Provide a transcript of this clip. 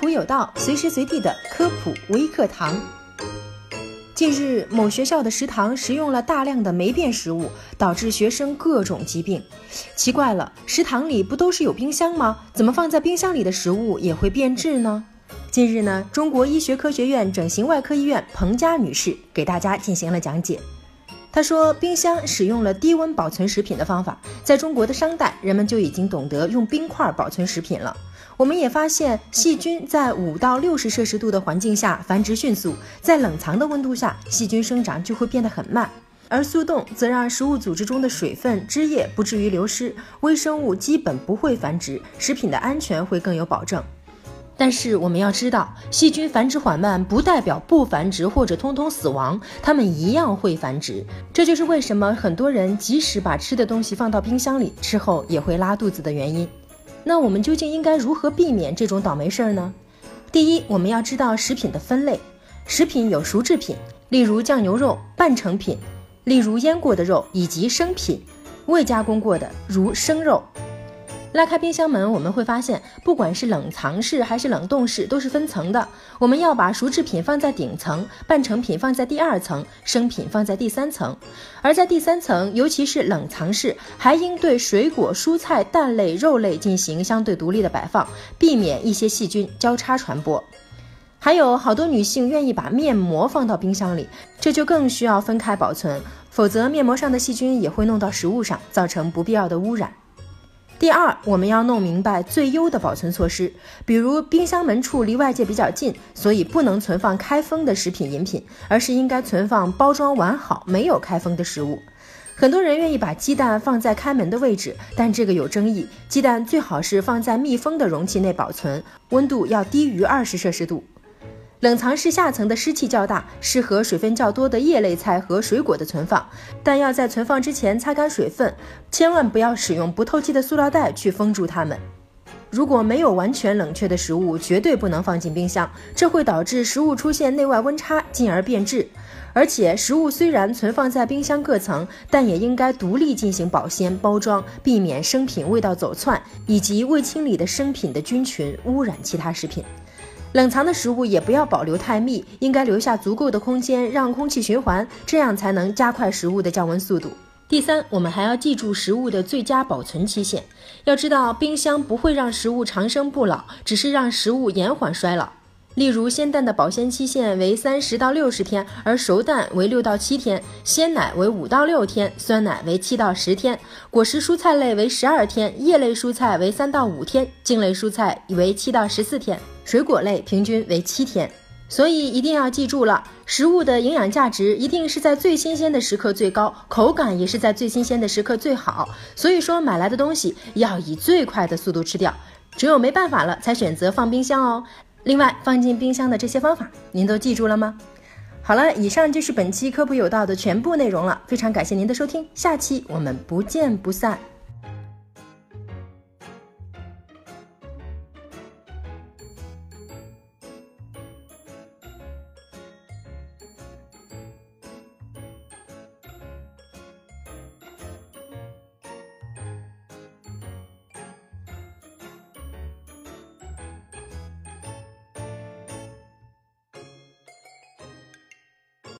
普有道，随时随地的科普微课堂。近日，某学校的食堂食用了大量的霉变食物，导致学生各种疾病。奇怪了，食堂里不都是有冰箱吗？怎么放在冰箱里的食物也会变质呢？近日呢，中国医学科学院整形外科医院彭佳女士给大家进行了讲解。他说，冰箱使用了低温保存食品的方法，在中国的商代，人们就已经懂得用冰块保存食品了。我们也发现，细菌在五到六十摄氏度的环境下繁殖迅速，在冷藏的温度下，细菌生长就会变得很慢。而速冻则让食物组织中的水分、汁液不至于流失，微生物基本不会繁殖，食品的安全会更有保证。但是我们要知道，细菌繁殖缓慢不代表不繁殖或者通通死亡，它们一样会繁殖。这就是为什么很多人即使把吃的东西放到冰箱里，吃后也会拉肚子的原因。那我们究竟应该如何避免这种倒霉事儿呢？第一，我们要知道食品的分类。食品有熟制品，例如酱牛肉；半成品，例如腌过的肉；以及生品，未加工过的，如生肉。拉开冰箱门，我们会发现，不管是冷藏室还是冷冻室，都是分层的。我们要把熟制品放在顶层，半成品放在第二层，生品放在第三层。而在第三层，尤其是冷藏室，还应对水果、蔬菜、蛋类、肉类进行相对独立的摆放，避免一些细菌交叉传播。还有好多女性愿意把面膜放到冰箱里，这就更需要分开保存，否则面膜上的细菌也会弄到食物上，造成不必要的污染。第二，我们要弄明白最优的保存措施，比如冰箱门处离外界比较近，所以不能存放开封的食品饮品，而是应该存放包装完好、没有开封的食物。很多人愿意把鸡蛋放在开门的位置，但这个有争议。鸡蛋最好是放在密封的容器内保存，温度要低于二十摄氏度。冷藏室下层的湿气较大，适合水分较多的叶类菜和水果的存放，但要在存放之前擦干水分，千万不要使用不透气的塑料袋去封住它们。如果没有完全冷却的食物，绝对不能放进冰箱，这会导致食物出现内外温差，进而变质。而且，食物虽然存放在冰箱各层，但也应该独立进行保鲜包装，避免生品味道走窜，以及未清理的生品的菌群污染其他食品。冷藏的食物也不要保留太密，应该留下足够的空间让空气循环，这样才能加快食物的降温速度。第三，我们还要记住食物的最佳保存期限。要知道，冰箱不会让食物长生不老，只是让食物延缓衰老。例如，鲜蛋的保鲜期限为三十到六十天，而熟蛋为六到七天；鲜奶为五到六天，酸奶为七到十天；果实蔬菜类为十二天，叶类蔬菜为三到五天，茎类蔬菜为七到十四天。水果类平均为七天，所以一定要记住了，食物的营养价值一定是在最新鲜的时刻最高，口感也是在最新鲜的时刻最好。所以说，买来的东西要以最快的速度吃掉，只有没办法了才选择放冰箱哦。另外，放进冰箱的这些方法，您都记住了吗？好了，以上就是本期科普有道的全部内容了，非常感谢您的收听，下期我们不见不散。